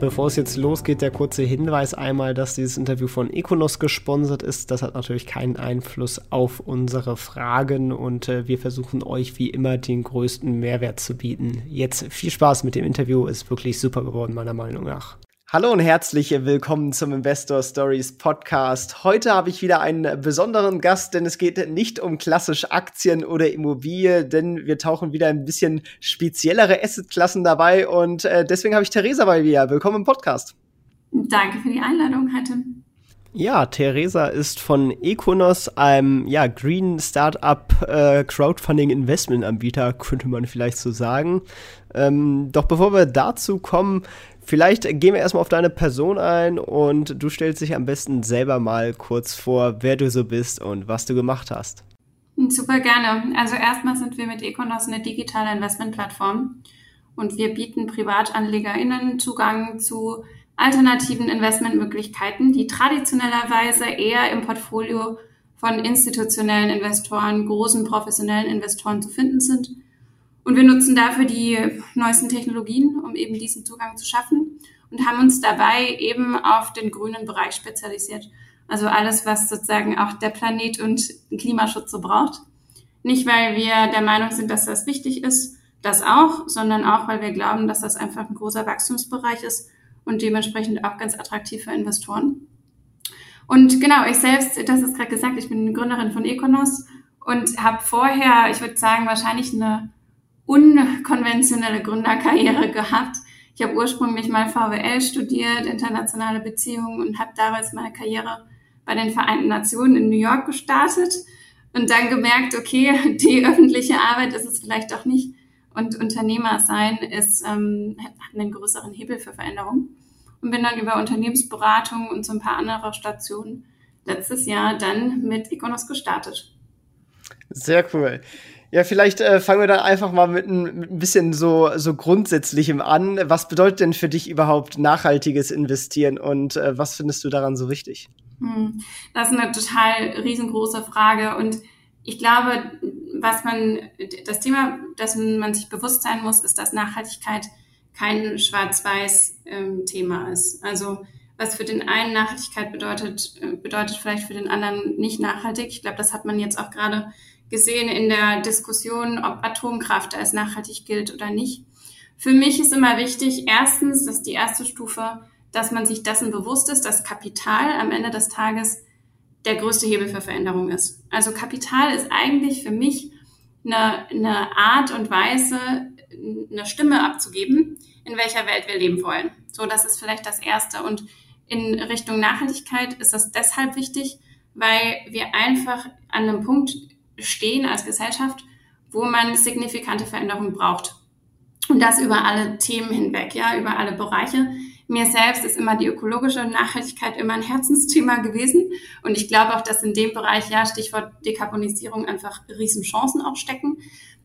Bevor es jetzt losgeht, der kurze Hinweis einmal, dass dieses Interview von Econos gesponsert ist. Das hat natürlich keinen Einfluss auf unsere Fragen und äh, wir versuchen euch wie immer den größten Mehrwert zu bieten. Jetzt viel Spaß mit dem Interview, ist wirklich super geworden, meiner Meinung nach. Hallo und herzlich willkommen zum Investor Stories Podcast. Heute habe ich wieder einen besonderen Gast, denn es geht nicht um klassisch Aktien oder Immobilie, denn wir tauchen wieder ein bisschen speziellere Assetklassen dabei und äh, deswegen habe ich Theresa bei mir. Willkommen im Podcast. Danke für die Einladung heute. Ja, Theresa ist von Econos, einem ja, Green Startup äh, Crowdfunding Investment Anbieter, könnte man vielleicht so sagen. Ähm, doch bevor wir dazu kommen, Vielleicht gehen wir erstmal auf deine Person ein und du stellst dich am besten selber mal kurz vor, wer du so bist und was du gemacht hast. Super gerne. Also erstmal sind wir mit Econos eine digitale Investmentplattform und wir bieten PrivatanlegerInnen Zugang zu alternativen Investmentmöglichkeiten, die traditionellerweise eher im Portfolio von institutionellen Investoren, großen professionellen Investoren zu finden sind und wir nutzen dafür die neuesten Technologien, um eben diesen Zugang zu schaffen und haben uns dabei eben auf den grünen Bereich spezialisiert. Also alles, was sozusagen auch der Planet und Klimaschutz so braucht. Nicht, weil wir der Meinung sind, dass das wichtig ist, das auch, sondern auch, weil wir glauben, dass das einfach ein großer Wachstumsbereich ist und dementsprechend auch ganz attraktiv für Investoren. Und genau, ich selbst, das ist gerade gesagt, ich bin Gründerin von Econos und habe vorher, ich würde sagen, wahrscheinlich eine unkonventionelle Gründerkarriere gehabt. Ich habe ursprünglich mal VWL studiert, internationale Beziehungen und habe damals meine Karriere bei den Vereinten Nationen in New York gestartet und dann gemerkt, okay, die öffentliche Arbeit ist es vielleicht doch nicht und Unternehmer sein ist, ähm, hat einen größeren Hebel für Veränderung und bin dann über Unternehmensberatung und so ein paar andere Stationen letztes Jahr dann mit Econos gestartet. Sehr cool. Ja, vielleicht äh, fangen wir dann einfach mal mit ein, mit ein bisschen so, so Grundsätzlichem an. Was bedeutet denn für dich überhaupt nachhaltiges Investieren und äh, was findest du daran so wichtig? Hm, das ist eine total riesengroße Frage und ich glaube, was man, das Thema, dessen man sich bewusst sein muss, ist, dass Nachhaltigkeit kein Schwarz-Weiß-Thema ähm, ist. Also was für den einen Nachhaltigkeit bedeutet, äh, bedeutet vielleicht für den anderen nicht nachhaltig. Ich glaube, das hat man jetzt auch gerade gesehen in der Diskussion, ob Atomkraft als nachhaltig gilt oder nicht. Für mich ist immer wichtig, erstens, dass die erste Stufe, dass man sich dessen bewusst ist, dass Kapital am Ende des Tages der größte Hebel für Veränderung ist. Also Kapital ist eigentlich für mich eine, eine Art und Weise, eine Stimme abzugeben, in welcher Welt wir leben wollen. So, das ist vielleicht das Erste. Und in Richtung Nachhaltigkeit ist das deshalb wichtig, weil wir einfach an einem Punkt stehen als Gesellschaft, wo man signifikante Veränderungen braucht. Und das über alle Themen hinweg, ja, über alle Bereiche. Mir selbst ist immer die ökologische Nachhaltigkeit immer ein Herzensthema gewesen. Und ich glaube auch, dass in dem Bereich, ja, Stichwort Dekarbonisierung, einfach Riesenchancen auch stecken.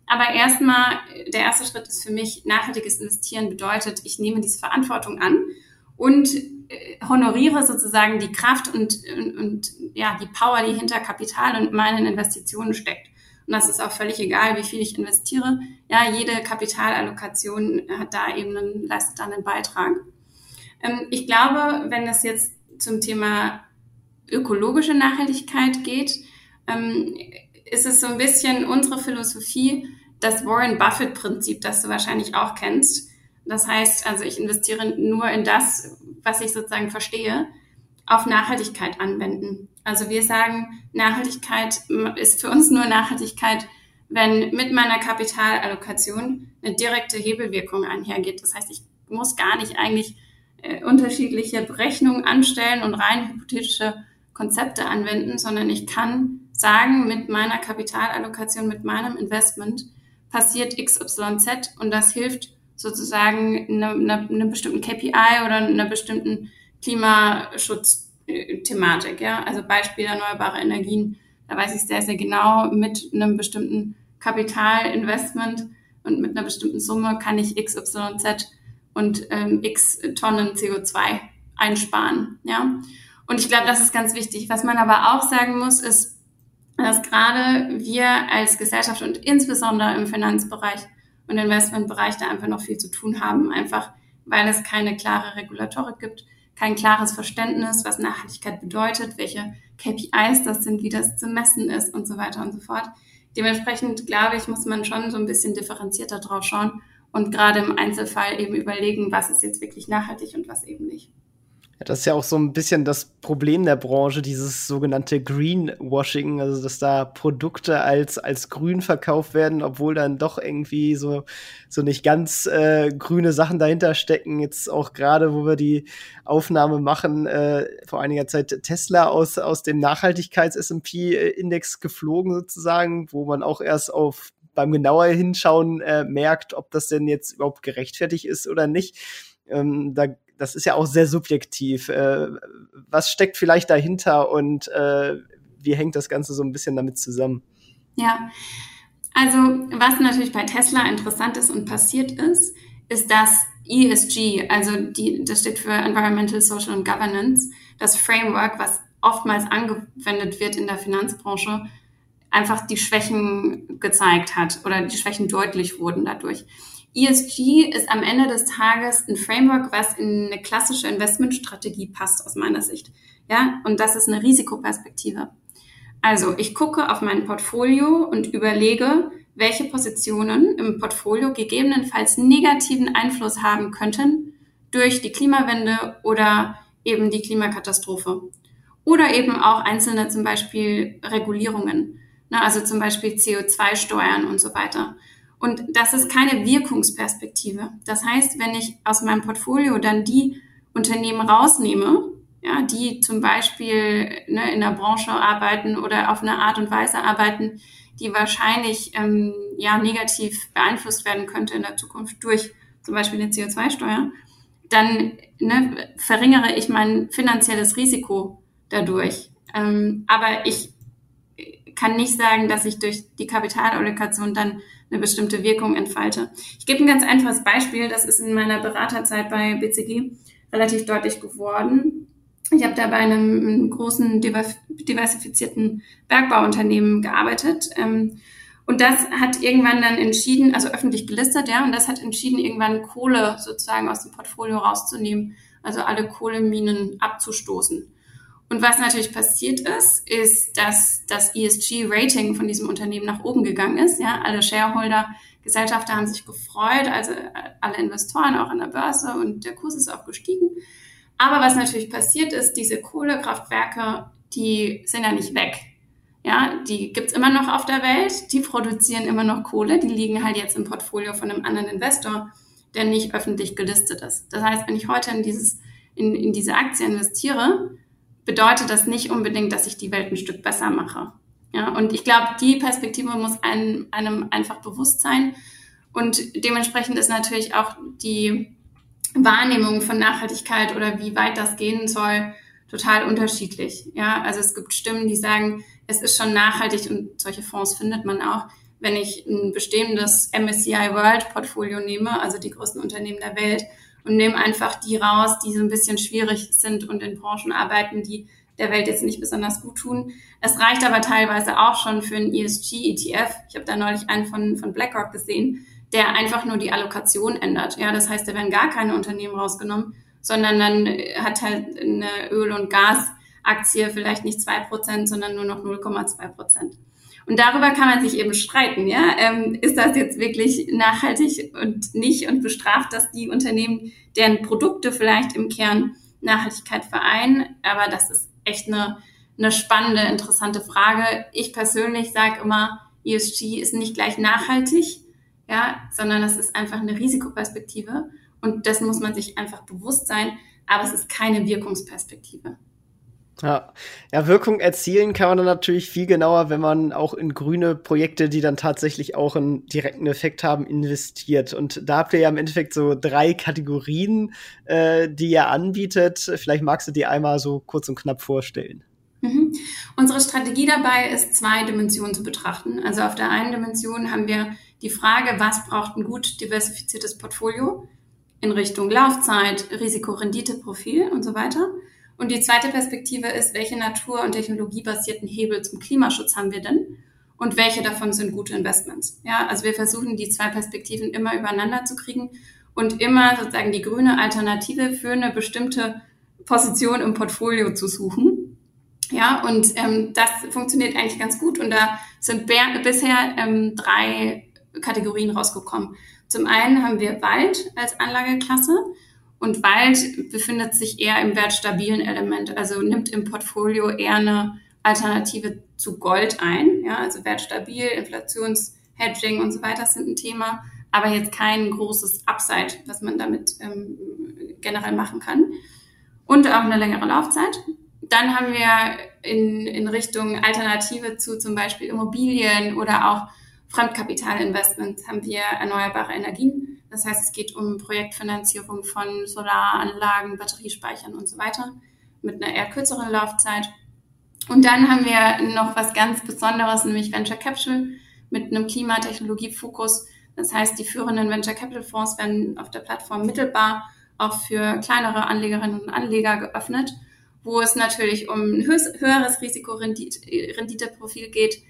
Aber erstmal, der erste Schritt ist für mich, nachhaltiges Investieren bedeutet, ich nehme diese Verantwortung an und äh, honoriere sozusagen die Kraft und, und, und ja, die Power, die hinter Kapital und meinen Investitionen steckt. Und das ist auch völlig egal, wie viel ich investiere. Ja, jede Kapitalallokation hat da eben einen, leistet dann einen Beitrag. Ähm, ich glaube, wenn das jetzt zum Thema ökologische Nachhaltigkeit geht, ähm, ist es so ein bisschen unsere Philosophie, das Warren Buffett Prinzip, das du wahrscheinlich auch kennst. Das heißt, also ich investiere nur in das, was ich sozusagen verstehe, auf Nachhaltigkeit anwenden. Also wir sagen, Nachhaltigkeit ist für uns nur Nachhaltigkeit, wenn mit meiner Kapitalallokation eine direkte Hebelwirkung einhergeht. Das heißt, ich muss gar nicht eigentlich äh, unterschiedliche Berechnungen anstellen und rein hypothetische Konzepte anwenden, sondern ich kann sagen, mit meiner Kapitalallokation, mit meinem Investment passiert XYZ und das hilft sozusagen einer eine, eine bestimmten KPI oder einer bestimmten Klimaschutzthematik. Ja? Also Beispiel erneuerbare Energien, da weiß ich sehr, sehr genau, mit einem bestimmten Kapitalinvestment und mit einer bestimmten Summe kann ich XYZ und ähm, X Tonnen CO2 einsparen. Ja? Und ich glaube, das ist ganz wichtig. Was man aber auch sagen muss, ist, dass gerade wir als Gesellschaft und insbesondere im Finanzbereich und Investmentbereich da einfach noch viel zu tun haben, einfach weil es keine klare Regulatorik gibt, kein klares Verständnis, was Nachhaltigkeit bedeutet, welche KPIs das sind, wie das zu messen ist und so weiter und so fort. Dementsprechend, glaube ich, muss man schon so ein bisschen differenzierter drauf schauen und gerade im Einzelfall eben überlegen, was ist jetzt wirklich nachhaltig und was eben nicht. Ja, das ist ja auch so ein bisschen das Problem der Branche, dieses sogenannte Greenwashing, also dass da Produkte als, als grün verkauft werden, obwohl dann doch irgendwie so, so nicht ganz äh, grüne Sachen dahinter stecken. Jetzt auch gerade, wo wir die Aufnahme machen, äh, vor einiger Zeit Tesla aus, aus dem Nachhaltigkeits-SP-Index geflogen sozusagen, wo man auch erst auf beim genauer Hinschauen äh, merkt, ob das denn jetzt überhaupt gerechtfertigt ist oder nicht. Ähm, da das ist ja auch sehr subjektiv. Äh, was steckt vielleicht dahinter und äh, wie hängt das Ganze so ein bisschen damit zusammen? Ja, also was natürlich bei Tesla interessant ist und passiert ist, ist, dass ESG, also die, das steht für Environmental, Social and Governance, das Framework, was oftmals angewendet wird in der Finanzbranche, einfach die Schwächen gezeigt hat oder die Schwächen deutlich wurden dadurch. ESG ist am Ende des Tages ein Framework, was in eine klassische Investmentstrategie passt, aus meiner Sicht. Ja, und das ist eine Risikoperspektive. Also, ich gucke auf mein Portfolio und überlege, welche Positionen im Portfolio gegebenenfalls negativen Einfluss haben könnten durch die Klimawende oder eben die Klimakatastrophe. Oder eben auch einzelne zum Beispiel Regulierungen, ne, also zum Beispiel CO2-Steuern und so weiter. Und das ist keine Wirkungsperspektive. Das heißt, wenn ich aus meinem Portfolio dann die Unternehmen rausnehme, ja, die zum Beispiel ne, in der Branche arbeiten oder auf eine Art und Weise arbeiten, die wahrscheinlich ähm, ja, negativ beeinflusst werden könnte in der Zukunft durch zum Beispiel eine CO2-Steuer, dann ne, verringere ich mein finanzielles Risiko dadurch. Ähm, aber ich kann nicht sagen, dass ich durch die Kapitalallokation dann eine bestimmte Wirkung entfalte. Ich gebe ein ganz einfaches Beispiel, das ist in meiner Beraterzeit bei BCG relativ deutlich geworden. Ich habe da bei einem großen diversifizierten Bergbauunternehmen gearbeitet. Ähm, und das hat irgendwann dann entschieden, also öffentlich gelistet, ja, und das hat entschieden, irgendwann Kohle sozusagen aus dem Portfolio rauszunehmen, also alle Kohleminen abzustoßen. Und was natürlich passiert ist, ist, dass das ESG-Rating von diesem Unternehmen nach oben gegangen ist. Ja, alle Shareholder, Gesellschafter haben sich gefreut, also äh, alle Investoren auch an der Börse und der Kurs ist auch gestiegen. Aber was natürlich passiert ist, diese Kohlekraftwerke, die sind ja nicht weg. Ja, die gibt's immer noch auf der Welt, die produzieren immer noch Kohle, die liegen halt jetzt im Portfolio von einem anderen Investor, der nicht öffentlich gelistet ist. Das heißt, wenn ich heute in dieses, in, in diese Aktie investiere, bedeutet das nicht unbedingt, dass ich die Welt ein Stück besser mache. Ja, und ich glaube, die Perspektive muss einem, einem einfach bewusst sein. Und dementsprechend ist natürlich auch die Wahrnehmung von Nachhaltigkeit oder wie weit das gehen soll total unterschiedlich. Ja, also es gibt Stimmen, die sagen, es ist schon nachhaltig und solche Fonds findet man auch, wenn ich ein bestehendes MSCI World Portfolio nehme, also die größten Unternehmen der Welt und nehme einfach die raus, die so ein bisschen schwierig sind und in Branchen arbeiten, die der Welt jetzt nicht besonders gut tun. Es reicht aber teilweise auch schon für einen ESG-ETF. Ich habe da neulich einen von, von BlackRock gesehen, der einfach nur die Allokation ändert. Ja, das heißt, da werden gar keine Unternehmen rausgenommen, sondern dann hat halt eine Öl- und Gasaktie vielleicht nicht zwei Prozent, sondern nur noch 0,2 Prozent. Und darüber kann man sich eben streiten, ja. Ähm, ist das jetzt wirklich nachhaltig und nicht und bestraft das die Unternehmen, deren Produkte vielleicht im Kern Nachhaltigkeit vereinen? Aber das ist echt eine, eine spannende, interessante Frage. Ich persönlich sage immer, ESG ist nicht gleich nachhaltig, ja, sondern das ist einfach eine Risikoperspektive und das muss man sich einfach bewusst sein, aber es ist keine Wirkungsperspektive. Ja. ja, Wirkung erzielen kann man dann natürlich viel genauer, wenn man auch in grüne Projekte, die dann tatsächlich auch einen direkten Effekt haben, investiert. Und da habt ihr ja im Endeffekt so drei Kategorien, äh, die ihr anbietet. Vielleicht magst du die einmal so kurz und knapp vorstellen. Mhm. Unsere Strategie dabei ist, zwei Dimensionen zu betrachten. Also auf der einen Dimension haben wir die Frage, was braucht ein gut diversifiziertes Portfolio in Richtung Laufzeit, Risiko-Rendite-Profil und so weiter. Und die zweite Perspektive ist, welche natur- und technologiebasierten Hebel zum Klimaschutz haben wir denn? Und welche davon sind gute Investments? Ja, also wir versuchen, die zwei Perspektiven immer übereinander zu kriegen und immer sozusagen die grüne Alternative für eine bestimmte Position im Portfolio zu suchen. Ja, und ähm, das funktioniert eigentlich ganz gut. Und da sind bisher ähm, drei Kategorien rausgekommen. Zum einen haben wir Wald als Anlageklasse. Und Wald befindet sich eher im wertstabilen Element, also nimmt im Portfolio eher eine Alternative zu Gold ein. Ja, also wertstabil, Inflationshedging und so weiter sind ein Thema, aber jetzt kein großes Upside, was man damit ähm, generell machen kann. Und auch eine längere Laufzeit. Dann haben wir in, in Richtung Alternative zu zum Beispiel Immobilien oder auch Fremdkapitalinvestments haben wir erneuerbare Energien. Das heißt, es geht um Projektfinanzierung von Solaranlagen, Batteriespeichern und so weiter mit einer eher kürzeren Laufzeit. Und dann haben wir noch was ganz Besonderes, nämlich Venture Capital mit einem Klimatechnologiefokus. Das heißt, die führenden Venture Capital Fonds werden auf der Plattform mittelbar auch für kleinere Anlegerinnen und Anleger geöffnet, wo es natürlich um ein höheres Risikorenditeprofil geht,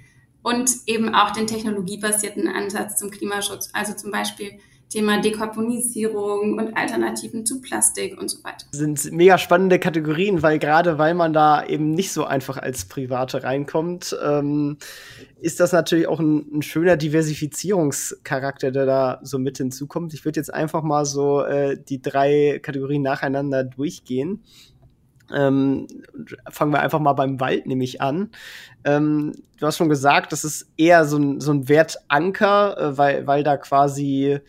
und eben auch den technologiebasierten Ansatz zum Klimaschutz, also zum Beispiel Thema Dekarbonisierung und Alternativen zu Plastik und so weiter. Das sind mega spannende Kategorien, weil gerade weil man da eben nicht so einfach als Private reinkommt, ähm, ist das natürlich auch ein, ein, schöner Diversifizierungscharakter, der da so mit hinzukommt. Ich würde jetzt einfach mal so äh, die drei Kategorien nacheinander durchgehen. Ähm, fangen wir einfach mal beim Wald nämlich an. Ähm, du hast schon gesagt, das ist eher so ein, so ein Wertanker, äh, weil, weil da quasi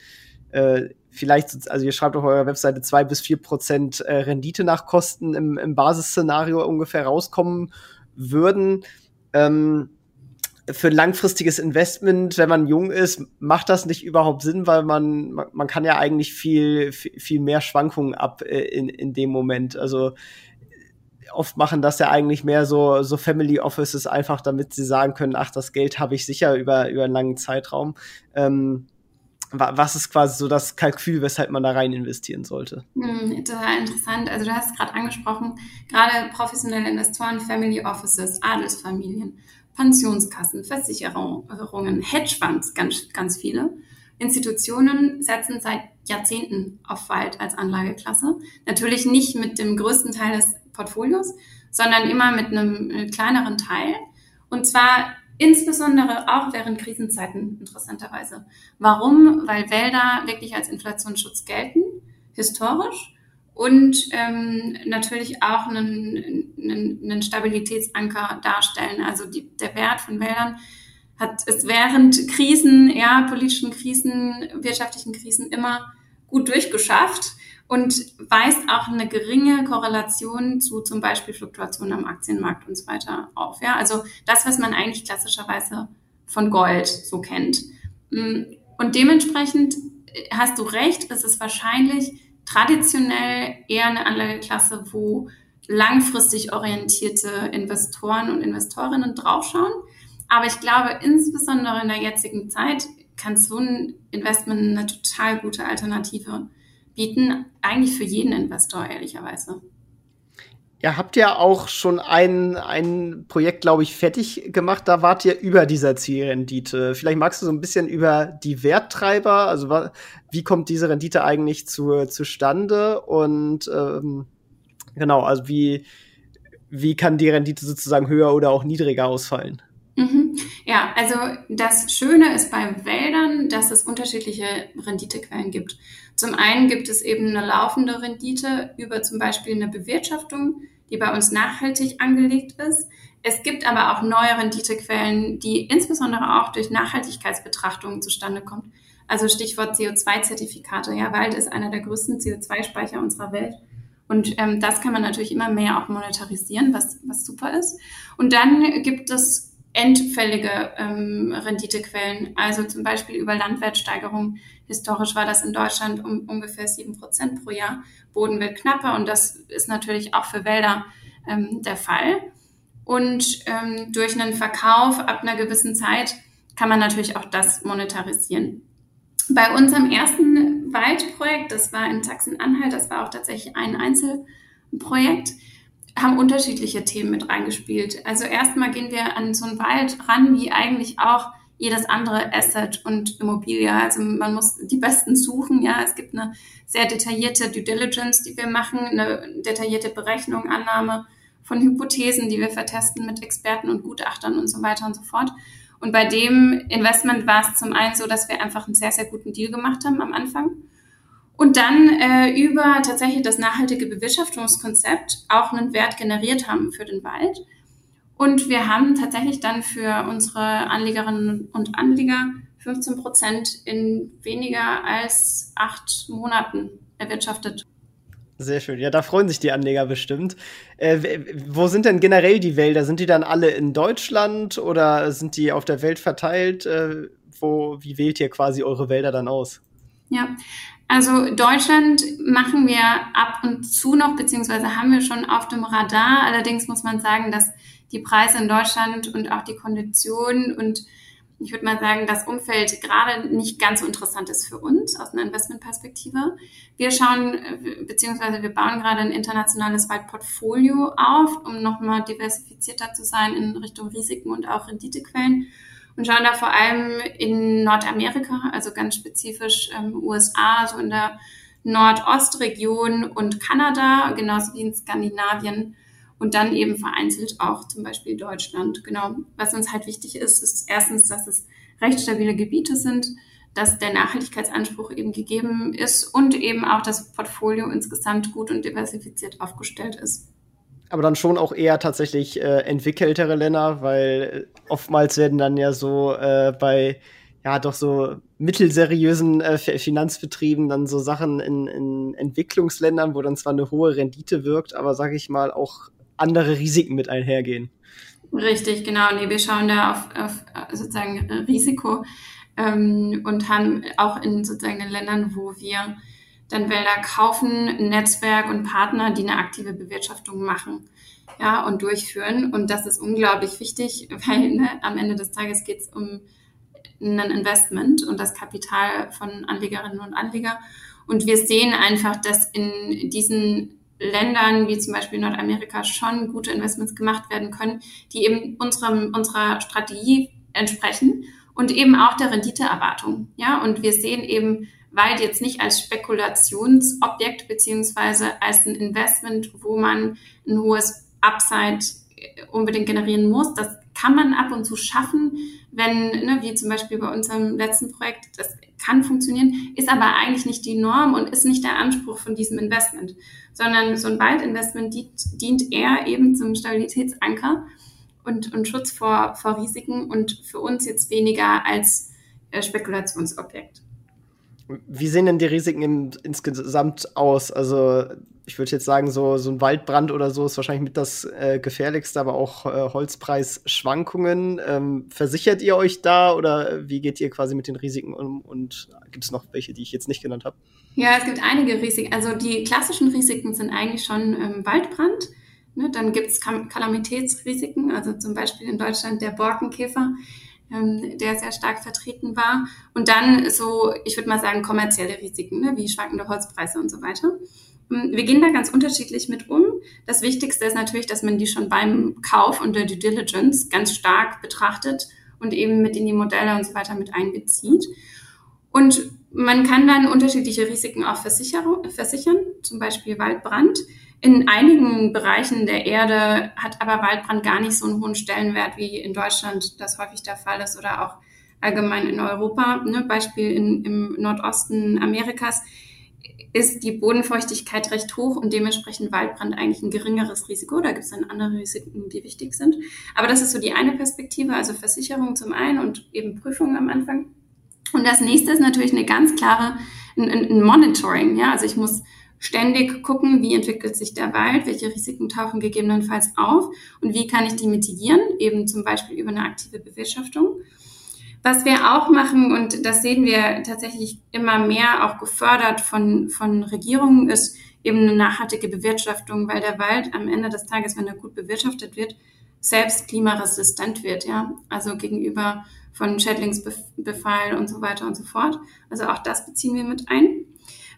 äh, vielleicht, also ihr schreibt auf eurer Webseite zwei bis vier Prozent äh, Rendite nach Kosten im, im Basisszenario ungefähr rauskommen würden. Ähm, für ein langfristiges Investment, wenn man jung ist, macht das nicht überhaupt Sinn, weil man, man, man kann ja eigentlich viel, viel, viel mehr Schwankungen ab äh, in, in dem Moment. Also oft machen das ja eigentlich mehr so, so Family Offices einfach, damit sie sagen können, ach, das Geld habe ich sicher über, über einen langen Zeitraum. Ähm, was ist quasi so das Kalkül, weshalb man da rein investieren sollte? Hm, total interessant. Also du hast es gerade angesprochen, gerade professionelle Investoren, Family Offices, Adelsfamilien, Pensionskassen, Versicherungen, Hedgefonds, ganz, ganz viele. Institutionen setzen seit Jahrzehnten auf Wald als Anlageklasse. Natürlich nicht mit dem größten Teil des Portfolios, sondern immer mit einem äh, kleineren Teil. Und zwar insbesondere auch während Krisenzeiten, interessanterweise. Warum? Weil Wälder wirklich als Inflationsschutz gelten, historisch, und ähm, natürlich auch einen, einen, einen Stabilitätsanker darstellen. Also die, der Wert von Wäldern hat es während Krisen, ja, politischen Krisen, wirtschaftlichen Krisen immer gut durchgeschafft und weist auch eine geringe Korrelation zu zum Beispiel Fluktuationen am Aktienmarkt und so weiter auf. Ja, also das, was man eigentlich klassischerweise von Gold so kennt. Mm, und dementsprechend äh, hast du recht, es ist wahrscheinlich traditionell eher eine Anlageklasse, wo langfristig orientierte Investoren und Investorinnen draufschauen. Aber ich glaube, insbesondere in der jetzigen Zeit kann so ein Investment eine total gute Alternative bieten, eigentlich für jeden Investor, ehrlicherweise. Ihr habt ja auch schon ein, ein Projekt, glaube ich, fertig gemacht. Da wart ihr über dieser Zielrendite. Vielleicht magst du so ein bisschen über die Werttreiber, also wie kommt diese Rendite eigentlich zu, zustande und ähm, genau, also wie, wie kann die Rendite sozusagen höher oder auch niedriger ausfallen? Mhm. Ja, also das Schöne ist bei Wäldern, dass es unterschiedliche Renditequellen gibt. Zum einen gibt es eben eine laufende Rendite über zum Beispiel eine Bewirtschaftung, die bei uns nachhaltig angelegt ist. Es gibt aber auch neue Renditequellen, die insbesondere auch durch Nachhaltigkeitsbetrachtungen zustande kommen. Also Stichwort CO2-Zertifikate. Ja, Wald ist einer der größten CO2-Speicher unserer Welt. Und ähm, das kann man natürlich immer mehr auch monetarisieren, was, was super ist. Und dann gibt es endfällige ähm, Renditequellen, also zum Beispiel über Landwertsteigerung. Historisch war das in Deutschland um ungefähr sieben Prozent pro Jahr. Boden wird knapper und das ist natürlich auch für Wälder ähm, der Fall. Und ähm, durch einen Verkauf ab einer gewissen Zeit kann man natürlich auch das monetarisieren. Bei unserem ersten Waldprojekt, das war in Sachsen-Anhalt, das war auch tatsächlich ein Einzelprojekt, haben unterschiedliche Themen mit reingespielt. Also erstmal gehen wir an so einen Wald ran, wie eigentlich auch jedes andere Asset und Immobilie. Also man muss die besten suchen. Ja, es gibt eine sehr detaillierte Due Diligence, die wir machen, eine detaillierte Berechnung, Annahme von Hypothesen, die wir vertesten mit Experten und Gutachtern und so weiter und so fort. Und bei dem Investment war es zum einen so, dass wir einfach einen sehr, sehr guten Deal gemacht haben am Anfang. Und dann äh, über tatsächlich das nachhaltige Bewirtschaftungskonzept auch einen Wert generiert haben für den Wald. Und wir haben tatsächlich dann für unsere Anlegerinnen und Anleger 15 Prozent in weniger als acht Monaten erwirtschaftet. Sehr schön. Ja, da freuen sich die Anleger bestimmt. Äh, wo sind denn generell die Wälder? Sind die dann alle in Deutschland oder sind die auf der Welt verteilt? Äh, wo, wie wählt ihr quasi eure Wälder dann aus? Ja, also Deutschland machen wir ab und zu noch, beziehungsweise haben wir schon auf dem Radar. Allerdings muss man sagen, dass die Preise in Deutschland und auch die Konditionen und ich würde mal sagen, das Umfeld gerade nicht ganz so interessant ist für uns aus einer Investmentperspektive. Wir schauen, beziehungsweise wir bauen gerade ein internationales Waldportfolio auf, um nochmal diversifizierter zu sein in Richtung Risiken und auch Renditequellen und schauen da vor allem in Nordamerika, also ganz spezifisch ähm, USA, so in der Nordostregion und Kanada, genauso wie in Skandinavien und dann eben vereinzelt auch zum Beispiel Deutschland. Genau, was uns halt wichtig ist, ist erstens, dass es recht stabile Gebiete sind, dass der Nachhaltigkeitsanspruch eben gegeben ist und eben auch das Portfolio insgesamt gut und diversifiziert aufgestellt ist. Aber dann schon auch eher tatsächlich äh, entwickeltere Länder, weil oftmals werden dann ja so äh, bei ja doch so mittelseriösen äh, Finanzbetrieben dann so Sachen in, in Entwicklungsländern, wo dann zwar eine hohe Rendite wirkt, aber sage ich mal auch andere Risiken mit einhergehen. Richtig, genau. Nee, wir schauen da auf, auf sozusagen Risiko ähm, und haben auch in sozusagen den Ländern, wo wir dann Wälder kaufen, Netzwerk und Partner, die eine aktive Bewirtschaftung machen ja, und durchführen. Und das ist unglaublich wichtig, weil ne, am Ende des Tages geht es um ein Investment und das Kapital von Anlegerinnen und Anleger. Und wir sehen einfach, dass in diesen Ländern wie zum Beispiel Nordamerika schon gute Investments gemacht werden können, die eben unserem, unserer Strategie entsprechen und eben auch der Renditeerwartung. Ja, und wir sehen eben Wald jetzt nicht als Spekulationsobjekt beziehungsweise als ein Investment, wo man ein hohes Upside unbedingt generieren muss. Das kann man ab und zu schaffen, wenn, ne, wie zum Beispiel bei unserem letzten Projekt, das kann funktionieren, ist aber eigentlich nicht die Norm und ist nicht der Anspruch von diesem Investment, sondern so ein Waldinvestment dient, dient eher eben zum Stabilitätsanker und, und Schutz vor, vor Risiken und für uns jetzt weniger als äh, Spekulationsobjekt. Wie sehen denn die Risiken im, insgesamt aus? Also ich würde jetzt sagen, so, so ein Waldbrand oder so ist wahrscheinlich mit das äh, gefährlichste, aber auch äh, Holzpreisschwankungen. Ähm, versichert ihr euch da oder wie geht ihr quasi mit den Risiken um? Und gibt es noch welche, die ich jetzt nicht genannt habe? Ja, es gibt einige Risiken. Also die klassischen Risiken sind eigentlich schon ähm, Waldbrand. Ne? Dann gibt es Kalamitätsrisiken, also zum Beispiel in Deutschland der Borkenkäfer ähm, der sehr stark vertreten war. Und dann so, ich würde mal sagen, kommerzielle Risiken, ne, wie schwankende Holzpreise und so weiter. Ähm, wir gehen da ganz unterschiedlich mit um. Das Wichtigste ist natürlich, dass man die schon beim Kauf und der Due Diligence ganz stark betrachtet und eben mit in die Modelle und so weiter mit einbezieht. Und man kann dann unterschiedliche Risiken auch versichern, zum Beispiel Waldbrand. In einigen Bereichen der Erde hat aber Waldbrand gar nicht so einen hohen Stellenwert, wie in Deutschland das häufig der Fall ist oder auch allgemein in Europa. Ne? Beispiel in, im Nordosten Amerikas ist die Bodenfeuchtigkeit recht hoch und dementsprechend Waldbrand eigentlich ein geringeres Risiko. Da gibt es dann andere Risiken, die wichtig sind. Aber das ist so die eine Perspektive, also Versicherung zum einen und eben Prüfung am Anfang. Und das nächste ist natürlich eine ganz klare ein, ein Monitoring. Ja, also ich muss ständig gucken, wie entwickelt sich der Wald, welche Risiken tauchen gegebenenfalls auf und wie kann ich die mitigieren, eben zum Beispiel über eine aktive Bewirtschaftung. Was wir auch machen, und das sehen wir tatsächlich immer mehr auch gefördert von, von Regierungen, ist eben eine nachhaltige Bewirtschaftung, weil der Wald am Ende des Tages, wenn er gut bewirtschaftet wird, selbst klimaresistent wird, ja, also gegenüber von Schädlingsbefall und so weiter und so fort. Also auch das beziehen wir mit ein.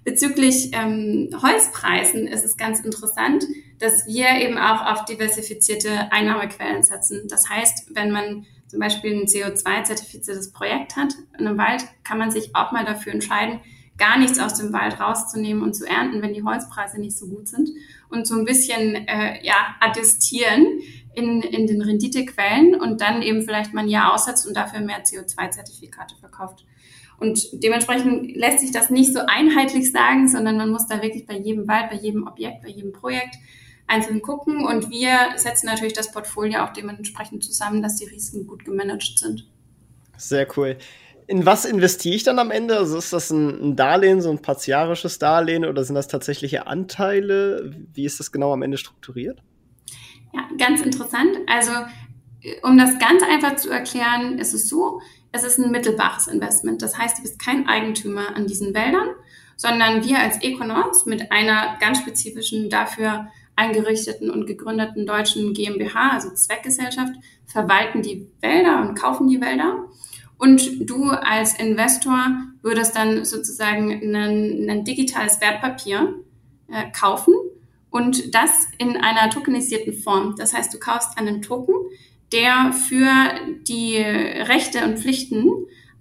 Bezüglich ähm, Holzpreisen ist es ganz interessant, dass wir eben auch auf diversifizierte Einnahmequellen setzen. Das heißt, wenn man zum Beispiel ein CO2-zertifiziertes Projekt hat in einem Wald, kann man sich auch mal dafür entscheiden, gar nichts aus dem Wald rauszunehmen und zu ernten, wenn die Holzpreise nicht so gut sind und so ein bisschen äh, ja adjustieren in, in den Renditequellen und dann eben vielleicht mal ein Jahr aussetzt und dafür mehr CO2-Zertifikate verkauft. Und dementsprechend lässt sich das nicht so einheitlich sagen, sondern man muss da wirklich bei jedem Wald, bei jedem Objekt, bei jedem Projekt einzeln gucken. Und wir setzen natürlich das Portfolio auch dementsprechend zusammen, dass die Risiken gut gemanagt sind. Sehr cool. In was investiere ich dann am Ende? Also ist das ein, Darlehen, so ein partiarisches Darlehen oder sind das tatsächliche Anteile? Wie ist das genau am Ende strukturiert? Ja, ganz interessant. Also, um das ganz einfach zu erklären, ist es so, es ist ein mittelbares Investment. Das heißt, du bist kein Eigentümer an diesen Wäldern, sondern wir als Econos mit einer ganz spezifischen dafür eingerichteten und gegründeten deutschen GmbH, also Zweckgesellschaft, verwalten die Wälder und kaufen die Wälder. Und du als Investor würdest dann sozusagen ein, ein digitales Wertpapier äh, kaufen und das in einer tokenisierten Form. Das heißt, du kaufst einen Token, der für die Rechte und Pflichten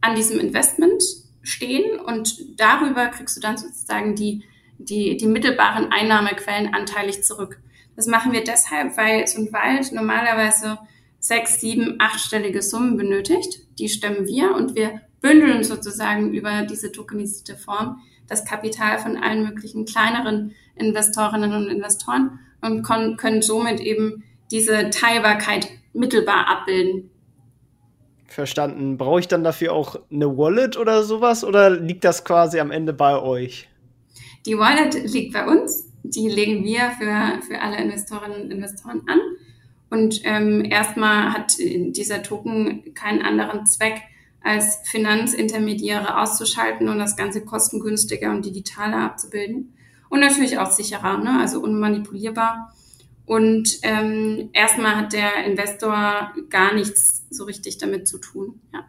an diesem Investment stehen und darüber kriegst du dann sozusagen die, die, die mittelbaren Einnahmequellen anteilig zurück. Das machen wir deshalb, weil so ein Wald normalerweise sechs, sieben, achtstellige Summen benötigt. Die stemmen wir und wir bündeln sozusagen über diese tokenisierte Form das Kapital von allen möglichen kleineren Investorinnen und Investoren und können somit eben diese Teilbarkeit mittelbar abbilden. Verstanden. Brauche ich dann dafür auch eine Wallet oder sowas oder liegt das quasi am Ende bei euch? Die Wallet liegt bei uns. Die legen wir für, für alle Investorinnen und Investoren an. Und ähm, erstmal hat dieser Token keinen anderen Zweck, als Finanzintermediäre auszuschalten und das Ganze kostengünstiger und digitaler abzubilden. Und natürlich auch sicherer, ne? also unmanipulierbar. Und ähm, erstmal hat der Investor gar nichts so richtig damit zu tun. Ja.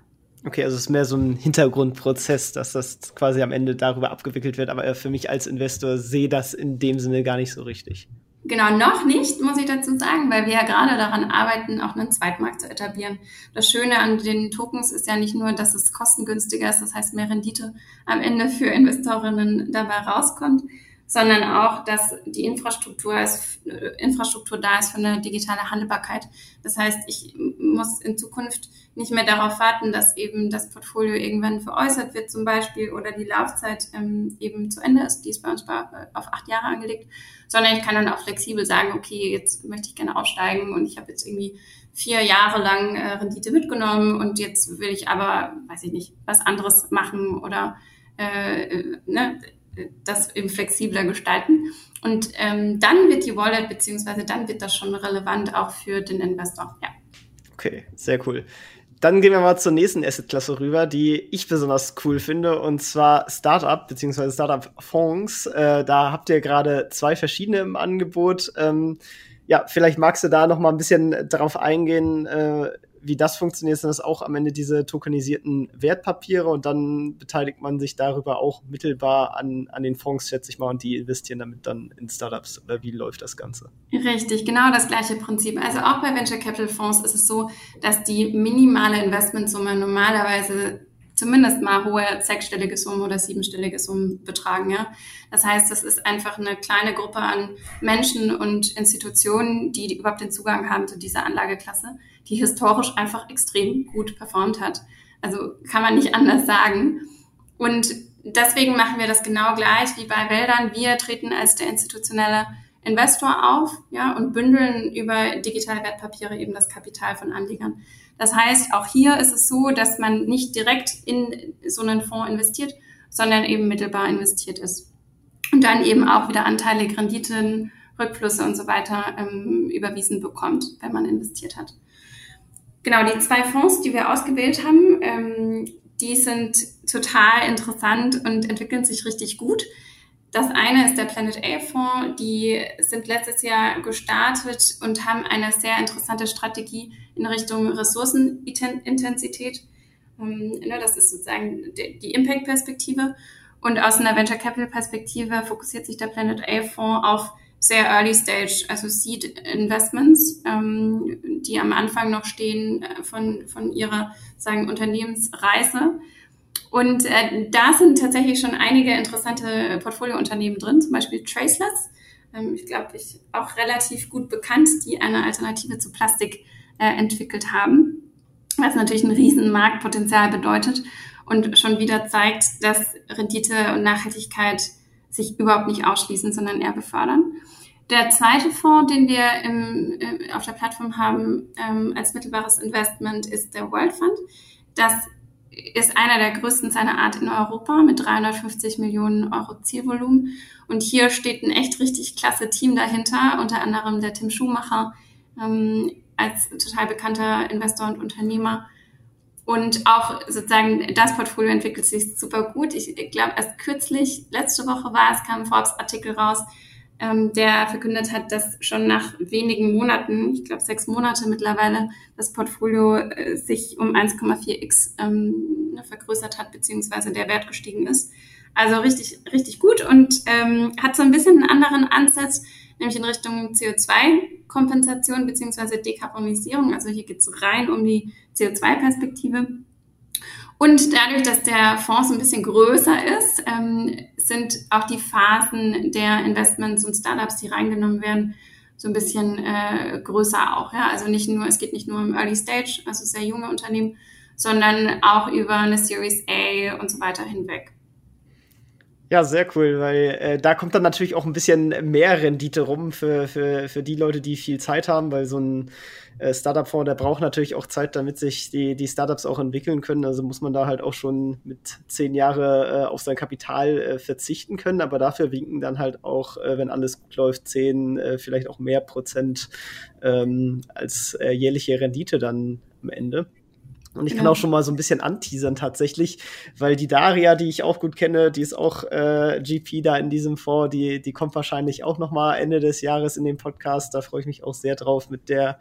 Okay, also es ist mehr so ein Hintergrundprozess, dass das quasi am Ende darüber abgewickelt wird. Aber für mich als Investor sehe das in dem Sinne gar nicht so richtig. Genau, noch nicht, muss ich dazu sagen, weil wir ja gerade daran arbeiten, auch einen Zweitmarkt zu etablieren. Das Schöne an den Tokens ist ja nicht nur, dass es kostengünstiger ist, das heißt mehr Rendite am Ende für Investorinnen dabei rauskommt, sondern auch, dass die Infrastruktur, ist, Infrastruktur da ist für eine digitale Handelbarkeit. Das heißt, ich muss in Zukunft nicht mehr darauf warten, dass eben das Portfolio irgendwann veräußert wird zum Beispiel oder die Laufzeit ähm, eben zu Ende ist. Die ist bei uns auf acht Jahre angelegt, sondern ich kann dann auch flexibel sagen, okay, jetzt möchte ich gerne aussteigen und ich habe jetzt irgendwie vier Jahre lang äh, Rendite mitgenommen und jetzt will ich aber, weiß ich nicht, was anderes machen oder äh, äh ne, das eben flexibler gestalten. Und ähm, dann wird die Wallet, beziehungsweise dann wird das schon relevant auch für den Investor. Ja. Okay, sehr cool. Dann gehen wir mal zur nächsten Assetklasse rüber, die ich besonders cool finde, und zwar Startup bzw. Startup-Fonds. Äh, da habt ihr gerade zwei verschiedene im Angebot. Ähm, ja, vielleicht magst du da noch mal ein bisschen darauf eingehen, äh, wie das funktioniert, sind das auch am Ende diese tokenisierten Wertpapiere und dann beteiligt man sich darüber auch mittelbar an, an den Fonds, schätze ich mal, und die investieren damit dann in Startups. Oder wie läuft das Ganze? Richtig, genau das gleiche Prinzip. Also auch bei Venture Capital Fonds ist es so, dass die minimale Investmentsumme normalerweise zumindest mal hohe sechsstellige Summen oder siebenstellige Summen betragen. Ja? Das heißt, das ist einfach eine kleine Gruppe an Menschen und Institutionen, die, die überhaupt den Zugang haben zu dieser Anlageklasse, die historisch einfach extrem gut performt hat. Also kann man nicht anders sagen. Und deswegen machen wir das genau gleich wie bei Wäldern. Wir treten als der institutionelle Investor auf ja, und bündeln über digitale Wertpapiere eben das Kapital von Anlegern. Das heißt, auch hier ist es so, dass man nicht direkt in so einen Fonds investiert, sondern eben mittelbar investiert ist. Und dann eben auch wieder anteilige Renditen, Rückflüsse und so weiter ähm, überwiesen bekommt, wenn man investiert hat. Genau, die zwei Fonds, die wir ausgewählt haben, ähm, die sind total interessant und entwickeln sich richtig gut. Das eine ist der Planet A Fonds. Die sind letztes Jahr gestartet und haben eine sehr interessante Strategie in Richtung Ressourcenintensität. Ähm, ne, das ist sozusagen die Impact-Perspektive. Und aus einer Venture Capital Perspektive fokussiert sich der Planet A Fonds auf sehr Early Stage, also Seed Investments, ähm, die am Anfang noch stehen äh, von, von ihrer sagen, Unternehmensreise. Und äh, da sind tatsächlich schon einige interessante Portfoliounternehmen drin, zum Beispiel Traceless. Ähm, ich glaube, ich auch relativ gut bekannt, die eine Alternative zu Plastik äh, entwickelt haben, was natürlich ein riesen Marktpotenzial bedeutet und schon wieder zeigt, dass Rendite und Nachhaltigkeit sich überhaupt nicht ausschließen, sondern eher befördern. Der zweite Fonds, den wir im, äh, auf der Plattform haben ähm, als mittelbares Investment, ist der World Fund. Das ist einer der größten seiner Art in Europa mit 350 Millionen Euro Zielvolumen. Und hier steht ein echt richtig klasse Team dahinter, unter anderem der Tim Schumacher ähm, als total bekannter Investor und Unternehmer und auch sozusagen das Portfolio entwickelt sich super gut. Ich glaube, erst kürzlich, letzte Woche war es, kam ein Forbes-Artikel raus, ähm, der verkündet hat, dass schon nach wenigen Monaten, ich glaube sechs Monate mittlerweile, das Portfolio äh, sich um 1,4x ähm, vergrößert hat, beziehungsweise der Wert gestiegen ist. Also richtig, richtig gut und ähm, hat so ein bisschen einen anderen Ansatz, nämlich in Richtung CO2-Kompensation beziehungsweise Dekarbonisierung. Also hier geht es rein um die CO2-Perspektive. Und dadurch, dass der Fonds ein bisschen größer ist, ähm, sind auch die Phasen der Investments und Startups, die reingenommen werden, so ein bisschen äh, größer auch. Ja? Also nicht nur, es geht nicht nur im Early Stage, also sehr junge Unternehmen, sondern auch über eine Series A und so weiter hinweg. Ja, sehr cool, weil äh, da kommt dann natürlich auch ein bisschen mehr Rendite rum für, für, für die Leute, die viel Zeit haben, weil so ein äh, Startup-Fonds, der braucht natürlich auch Zeit, damit sich die, die Startups auch entwickeln können. Also muss man da halt auch schon mit zehn Jahre äh, auf sein Kapital äh, verzichten können, aber dafür winken dann halt auch, äh, wenn alles gut läuft, zehn, äh, vielleicht auch mehr Prozent ähm, als äh, jährliche Rendite dann am Ende. Und ich kann ja. auch schon mal so ein bisschen anteasern tatsächlich, weil die Daria, die ich auch gut kenne, die ist auch äh, GP da in diesem Fonds, die, die kommt wahrscheinlich auch noch mal Ende des Jahres in den Podcast. Da freue ich mich auch sehr drauf. Mit der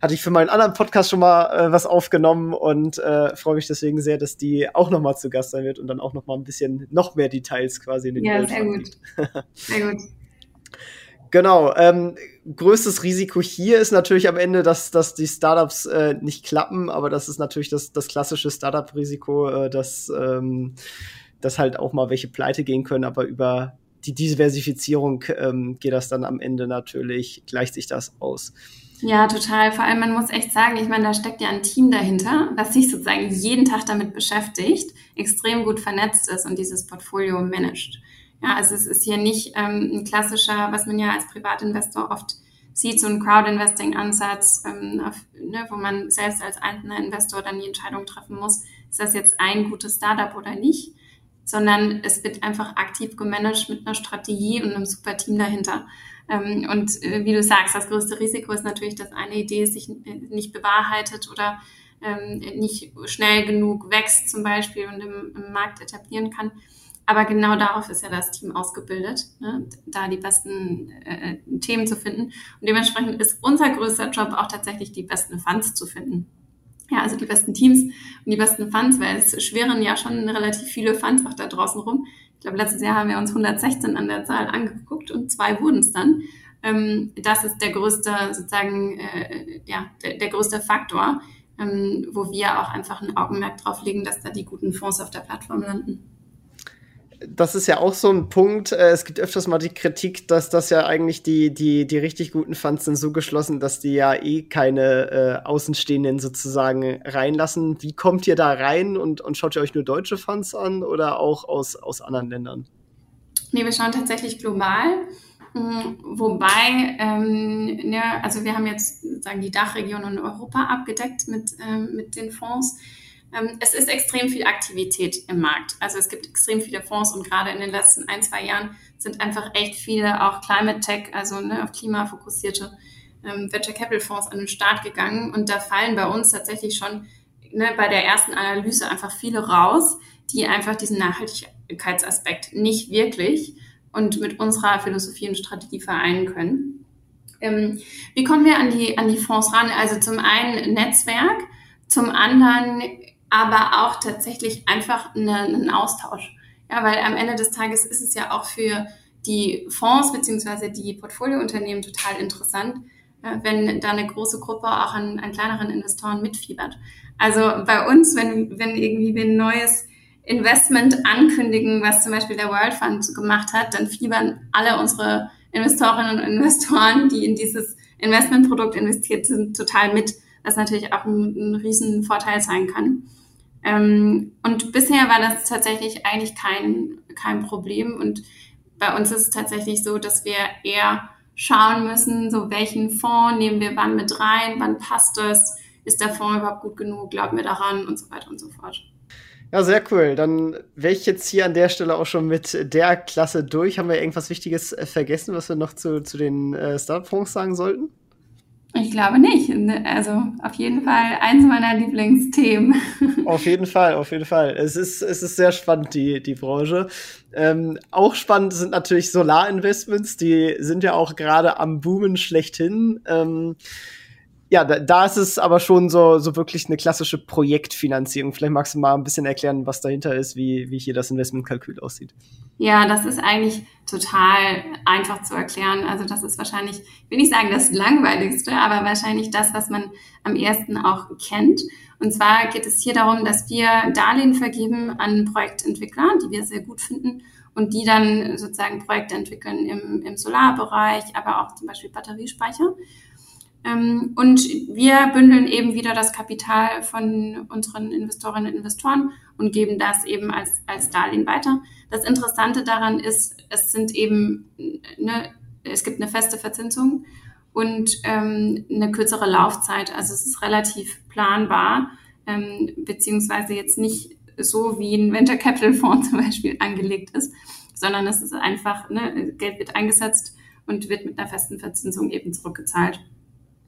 hatte ich für meinen anderen Podcast schon mal äh, was aufgenommen und äh, freue mich deswegen sehr, dass die auch noch mal zu Gast sein wird und dann auch noch mal ein bisschen noch mehr Details quasi in den Ja, sehr gut. sehr gut. Genau. Ähm, größtes Risiko hier ist natürlich am Ende, dass, dass die Startups äh, nicht klappen, aber das ist natürlich das, das klassische Startup-Risiko, äh, dass, ähm, dass halt auch mal welche pleite gehen können, aber über die Diversifizierung ähm, geht das dann am Ende natürlich, gleicht sich das aus. Ja, total. Vor allem, man muss echt sagen, ich meine, da steckt ja ein Team dahinter, das sich sozusagen jeden Tag damit beschäftigt, extrem gut vernetzt ist und dieses Portfolio managt. Ja, also es ist hier nicht ähm, ein klassischer, was man ja als Privatinvestor oft sieht, so ein Crowd-Investing-Ansatz, ähm, ne, wo man selbst als einzelner Investor dann die Entscheidung treffen muss, ist das jetzt ein gutes Startup oder nicht, sondern es wird einfach aktiv gemanagt mit einer Strategie und einem super Team dahinter. Ähm, und äh, wie du sagst, das größte Risiko ist natürlich, dass eine Idee sich nicht bewahrheitet oder ähm, nicht schnell genug wächst zum Beispiel und im, im Markt etablieren kann. Aber genau darauf ist ja das Team ausgebildet, ne? da die besten äh, Themen zu finden. Und dementsprechend ist unser größter Job auch tatsächlich die besten Funds zu finden. Ja, also die besten Teams und die besten Funds, weil es schweren ja schon relativ viele Funds auch da draußen rum. Ich glaube, letztes Jahr haben wir uns 116 an der Zahl angeguckt und zwei wurden es dann. Ähm, das ist der größte, sozusagen, äh, ja, der, der größte Faktor, ähm, wo wir auch einfach ein Augenmerk drauf legen, dass da die guten Fonds auf der Plattform landen das ist ja auch so ein Punkt. Äh, es gibt öfters mal die Kritik, dass das ja eigentlich die, die, die richtig guten Fans sind so geschlossen, dass die ja eh keine äh, Außenstehenden sozusagen reinlassen. Wie kommt ihr da rein und, und schaut ihr euch nur deutsche Fans an oder auch aus, aus anderen Ländern? Nee, wir schauen tatsächlich global. Mhm, wobei, ähm, ne, also wir haben jetzt sozusagen die Dachregion und Europa abgedeckt mit, ähm, mit den Fonds. Ähm, es ist extrem viel Aktivität im Markt. Also es gibt extrem viele Fonds und gerade in den letzten ein, zwei Jahren sind einfach echt viele auch Climate Tech, also ne, auf Klima fokussierte ähm, Venture Capital Fonds an den Start gegangen. Und da fallen bei uns tatsächlich schon ne, bei der ersten Analyse einfach viele raus, die einfach diesen Nachhaltigkeitsaspekt nicht wirklich und mit unserer Philosophie und Strategie vereinen können. Ähm, wie kommen wir an die, an die Fonds ran? Also zum einen Netzwerk, zum anderen aber auch tatsächlich einfach eine, einen Austausch. Ja, weil am Ende des Tages ist es ja auch für die Fonds beziehungsweise die Portfoliounternehmen total interessant, äh, wenn da eine große Gruppe auch an, an kleineren Investoren mitfiebert. Also bei uns, wenn, wenn irgendwie wir ein neues Investment ankündigen, was zum Beispiel der World Fund gemacht hat, dann fiebern alle unsere Investorinnen und Investoren, die in dieses Investmentprodukt investiert sind, total mit, was natürlich auch ein, ein riesen Vorteil sein kann. Ähm, und bisher war das tatsächlich eigentlich kein, kein Problem. Und bei uns ist es tatsächlich so, dass wir eher schauen müssen, so welchen Fonds nehmen wir wann mit rein, wann passt das, ist der Fonds überhaupt gut genug, glauben wir daran und so weiter und so fort. Ja, sehr cool. Dann wäre ich jetzt hier an der Stelle auch schon mit der Klasse durch. Haben wir irgendwas Wichtiges äh, vergessen, was wir noch zu, zu den äh, Startup-Fonds sagen sollten? Ich glaube nicht. Also auf jeden Fall eins meiner Lieblingsthemen. Auf jeden Fall, auf jeden Fall. Es ist, es ist sehr spannend, die, die Branche. Ähm, auch spannend sind natürlich Solarinvestments. Die sind ja auch gerade am Boomen schlechthin. Ähm, ja, da, da ist es aber schon so, so wirklich eine klassische Projektfinanzierung. Vielleicht magst du mal ein bisschen erklären, was dahinter ist, wie, wie hier das Investmentkalkül aussieht. Ja, das ist eigentlich total einfach zu erklären. Also das ist wahrscheinlich, ich will nicht sagen das Langweiligste, aber wahrscheinlich das, was man am ersten auch kennt. Und zwar geht es hier darum, dass wir Darlehen vergeben an Projektentwickler, die wir sehr gut finden und die dann sozusagen Projekte entwickeln im, im Solarbereich, aber auch zum Beispiel Batteriespeicher. Ähm, und wir bündeln eben wieder das Kapital von unseren Investorinnen und Investoren und geben das eben als, als Darlehen weiter. Das Interessante daran ist, es sind eben, ne, es gibt eine feste Verzinsung und ähm, eine kürzere Laufzeit. Also es ist relativ planbar, ähm, beziehungsweise jetzt nicht so wie ein Venture Capital Fonds zum Beispiel angelegt ist, sondern es ist einfach, ne, Geld wird eingesetzt und wird mit einer festen Verzinsung eben zurückgezahlt.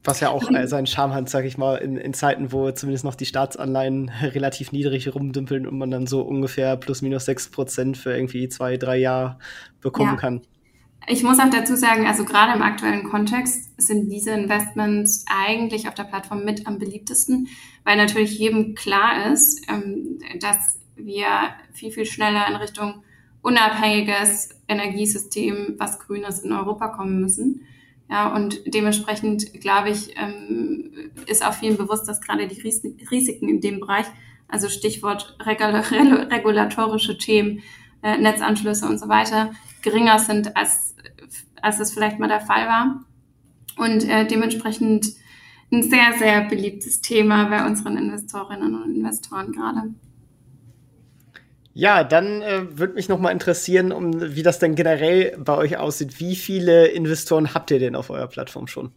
Was ja auch äh, seinen Charme hat, sag ich mal, in, in Zeiten, wo zumindest noch die Staatsanleihen relativ niedrig rumdümpeln und man dann so ungefähr plus minus sechs Prozent für irgendwie zwei, drei Jahre bekommen ja. kann. Ich muss auch dazu sagen, also gerade im aktuellen Kontext sind diese Investments eigentlich auf der Plattform mit am beliebtesten, weil natürlich jedem klar ist, ähm, dass wir viel, viel schneller in Richtung unabhängiges Energiesystem, was Grünes in Europa kommen müssen. Ja, und dementsprechend, glaube ich, ähm, ist auch vielen bewusst, dass gerade die Risiken in dem Bereich, also Stichwort regulatorische Themen, äh, Netzanschlüsse und so weiter, geringer sind, als, als es vielleicht mal der Fall war. Und äh, dementsprechend ein sehr, sehr beliebtes Thema bei unseren Investorinnen und Investoren gerade. Ja, dann äh, würde mich noch mal interessieren, um, wie das denn generell bei euch aussieht. Wie viele Investoren habt ihr denn auf eurer Plattform schon?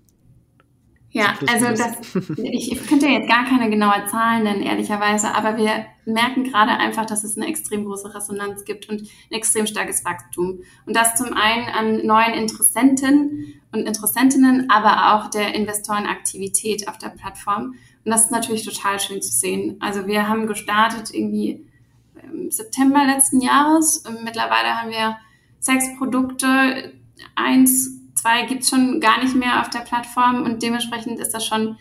Ja, also das, ich, ich könnte jetzt gar keine genaue Zahlen nennen, ehrlicherweise, aber wir merken gerade einfach, dass es eine extrem große Resonanz gibt und ein extrem starkes Wachstum. Und das zum einen an neuen Interessenten und Interessentinnen, aber auch der Investorenaktivität auf der Plattform. Und das ist natürlich total schön zu sehen. Also wir haben gestartet irgendwie im September letzten Jahres. Ähm, mittlerweile haben wir sechs Produkte. Eins, zwei gibt's schon gar nicht mehr auf der Plattform und dementsprechend ist das schon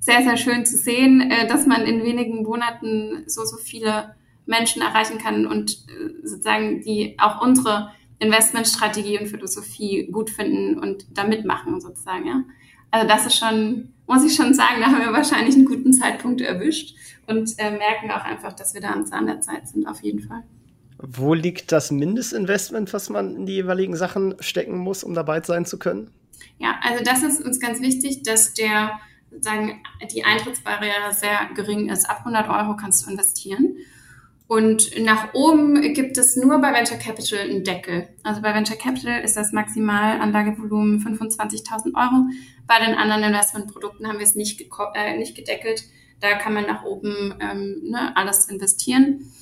sehr, sehr schön zu sehen, äh, dass man in wenigen Monaten so, so viele Menschen erreichen kann und äh, sozusagen die auch unsere Investmentstrategie und Philosophie gut finden und da mitmachen sozusagen, ja. Also das ist schon, muss ich schon sagen, da haben wir wahrscheinlich einen guten Zeitpunkt erwischt und äh, merken auch einfach, dass wir da am Zahn der Zeit sind, auf jeden Fall. Wo liegt das Mindestinvestment, was man in die jeweiligen Sachen stecken muss, um dabei sein zu können? Ja, also das ist uns ganz wichtig, dass der sozusagen die Eintrittsbarriere sehr gering ist. Ab 100 Euro kannst du investieren. Und nach oben gibt es nur bei Venture Capital einen Deckel. Also bei Venture Capital ist das Maximalanlagevolumen 25.000 Euro. Bei den anderen Investmentprodukten haben wir es nicht, äh, nicht gedeckelt. Da kann man nach oben ähm, ne, alles investieren.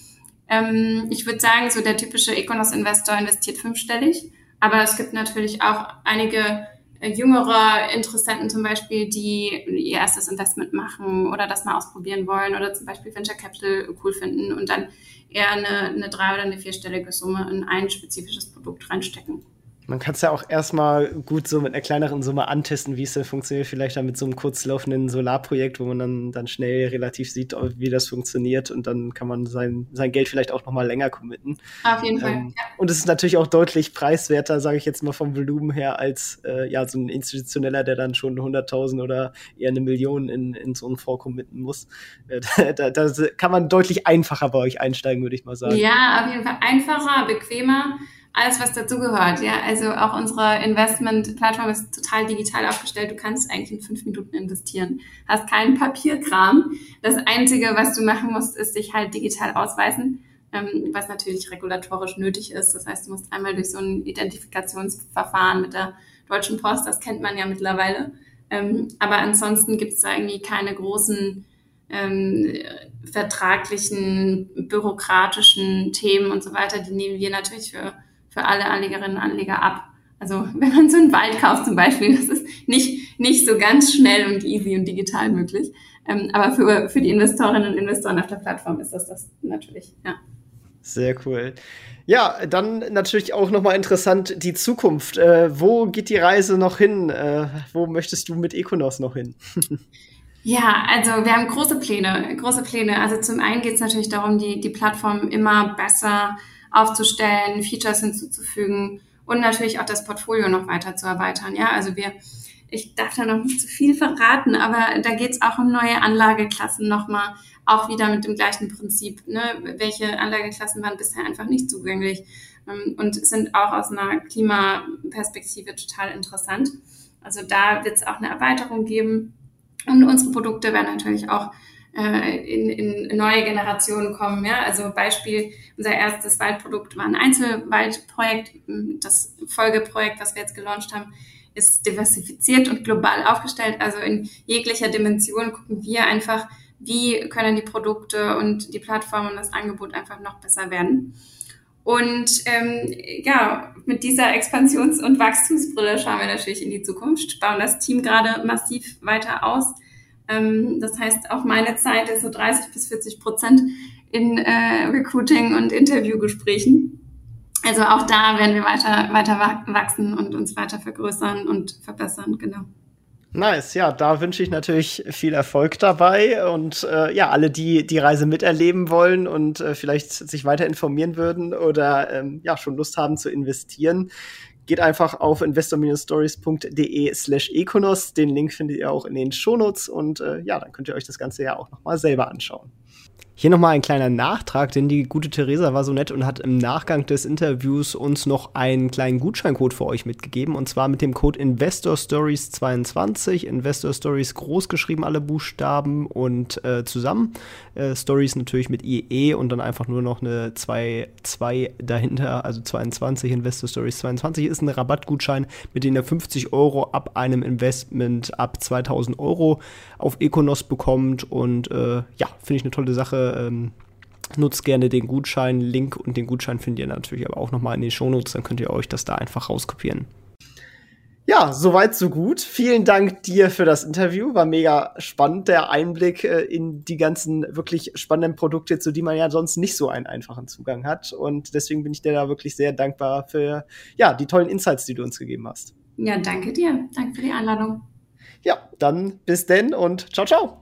Ähm, ich würde sagen, so der typische Econos-Investor investiert fünfstellig. Aber es gibt natürlich auch einige jüngere Interessenten zum Beispiel, die ihr erstes Investment machen oder das mal ausprobieren wollen oder zum Beispiel Venture Capital cool finden und dann eher eine, eine drei- oder eine vierstellige Summe in ein spezifisches Produkt reinstecken. Man kann es ja auch erstmal gut so mit einer kleineren Summe antesten, wie es denn funktioniert. Vielleicht dann mit so einem kurzlaufenden Solarprojekt, wo man dann, dann schnell relativ sieht, wie das funktioniert. Und dann kann man sein, sein Geld vielleicht auch noch mal länger committen. Auf jeden Fall. Ähm, ja. Und es ist natürlich auch deutlich preiswerter, sage ich jetzt mal vom Volumen her, als äh, ja so ein institutioneller, der dann schon 100.000 oder eher eine Million in, in so einen Fonds committen muss. Äh, da, da, da kann man deutlich einfacher bei euch einsteigen, würde ich mal sagen. Ja, auf jeden Fall einfacher, bequemer alles, was dazugehört. Ja, also auch unsere Investment-Plattform ist total digital aufgestellt. Du kannst eigentlich in fünf Minuten investieren. Hast keinen Papierkram. Das Einzige, was du machen musst, ist dich halt digital ausweisen, ähm, was natürlich regulatorisch nötig ist. Das heißt, du musst einmal durch so ein Identifikationsverfahren mit der Deutschen Post, das kennt man ja mittlerweile. Ähm, aber ansonsten gibt es da irgendwie keine großen ähm, vertraglichen, bürokratischen Themen und so weiter. Die nehmen wir natürlich für für alle Anlegerinnen und Anleger ab. Also wenn man so einen Wald kauft zum Beispiel, das ist nicht, nicht so ganz schnell und easy und digital möglich. Ähm, aber für, für die Investorinnen und Investoren auf der Plattform ist das das natürlich, ja. Sehr cool. Ja, dann natürlich auch nochmal interessant die Zukunft. Äh, wo geht die Reise noch hin? Äh, wo möchtest du mit Econos noch hin? ja, also wir haben große Pläne, große Pläne. Also zum einen geht es natürlich darum, die, die Plattform immer besser aufzustellen, Features hinzuzufügen und natürlich auch das Portfolio noch weiter zu erweitern. Ja, also wir, ich darf da noch nicht zu viel verraten, aber da geht es auch um neue Anlageklassen nochmal, auch wieder mit dem gleichen Prinzip. Ne? Welche Anlageklassen waren bisher einfach nicht zugänglich ähm, und sind auch aus einer Klimaperspektive total interessant. Also da wird es auch eine Erweiterung geben. Und unsere Produkte werden natürlich auch äh, in, in neue Generationen kommen. Ja? Also Beispiel, unser erstes Waldprodukt war ein Einzelwaldprojekt. Das Folgeprojekt, was wir jetzt gelauncht haben, ist diversifiziert und global aufgestellt. Also in jeglicher Dimension gucken wir einfach, wie können die Produkte und die Plattform und das Angebot einfach noch besser werden. Und ähm, ja, mit dieser Expansions- und Wachstumsbrille schauen wir natürlich in die Zukunft, bauen das Team gerade massiv weiter aus ähm, das heißt, auch meine Zeit ist so 30 bis 40 Prozent in äh, Recruiting und Interviewgesprächen. Also auch da werden wir weiter, weiter wachsen und uns weiter vergrößern und verbessern, genau. Nice, ja, da wünsche ich natürlich viel Erfolg dabei und äh, ja, alle, die die Reise miterleben wollen und äh, vielleicht sich weiter informieren würden oder ähm, ja, schon Lust haben zu investieren, geht einfach auf investor-stories.de slash econos. Den Link findet ihr auch in den Shownotes und äh, ja, dann könnt ihr euch das Ganze ja auch nochmal selber anschauen. Hier nochmal ein kleiner Nachtrag, denn die gute Theresa war so nett und hat im Nachgang des Interviews uns noch einen kleinen Gutscheincode für euch mitgegeben. Und zwar mit dem Code InvestorStories22. Investor Stories groß geschrieben, alle Buchstaben und äh, zusammen. Äh, Stories natürlich mit IE und dann einfach nur noch eine 2, 2 dahinter, also 22. Investor Stories 22 ist ein Rabattgutschein, mit dem ihr 50 Euro ab einem Investment ab 2000 Euro auf Econos bekommt. Und äh, ja, finde ich eine tolle Sache. Ähm, nutzt gerne den Gutschein. Link und den Gutschein findet ihr natürlich aber auch nochmal in den Shownotes. Dann könnt ihr euch das da einfach rauskopieren. Ja, soweit, so gut. Vielen Dank dir für das Interview. War mega spannend, der Einblick äh, in die ganzen wirklich spannenden Produkte, zu denen man ja sonst nicht so einen einfachen Zugang hat. Und deswegen bin ich dir da wirklich sehr dankbar für ja, die tollen Insights, die du uns gegeben hast. Ja, danke dir. Danke für die Einladung. Ja, dann bis denn und ciao, ciao.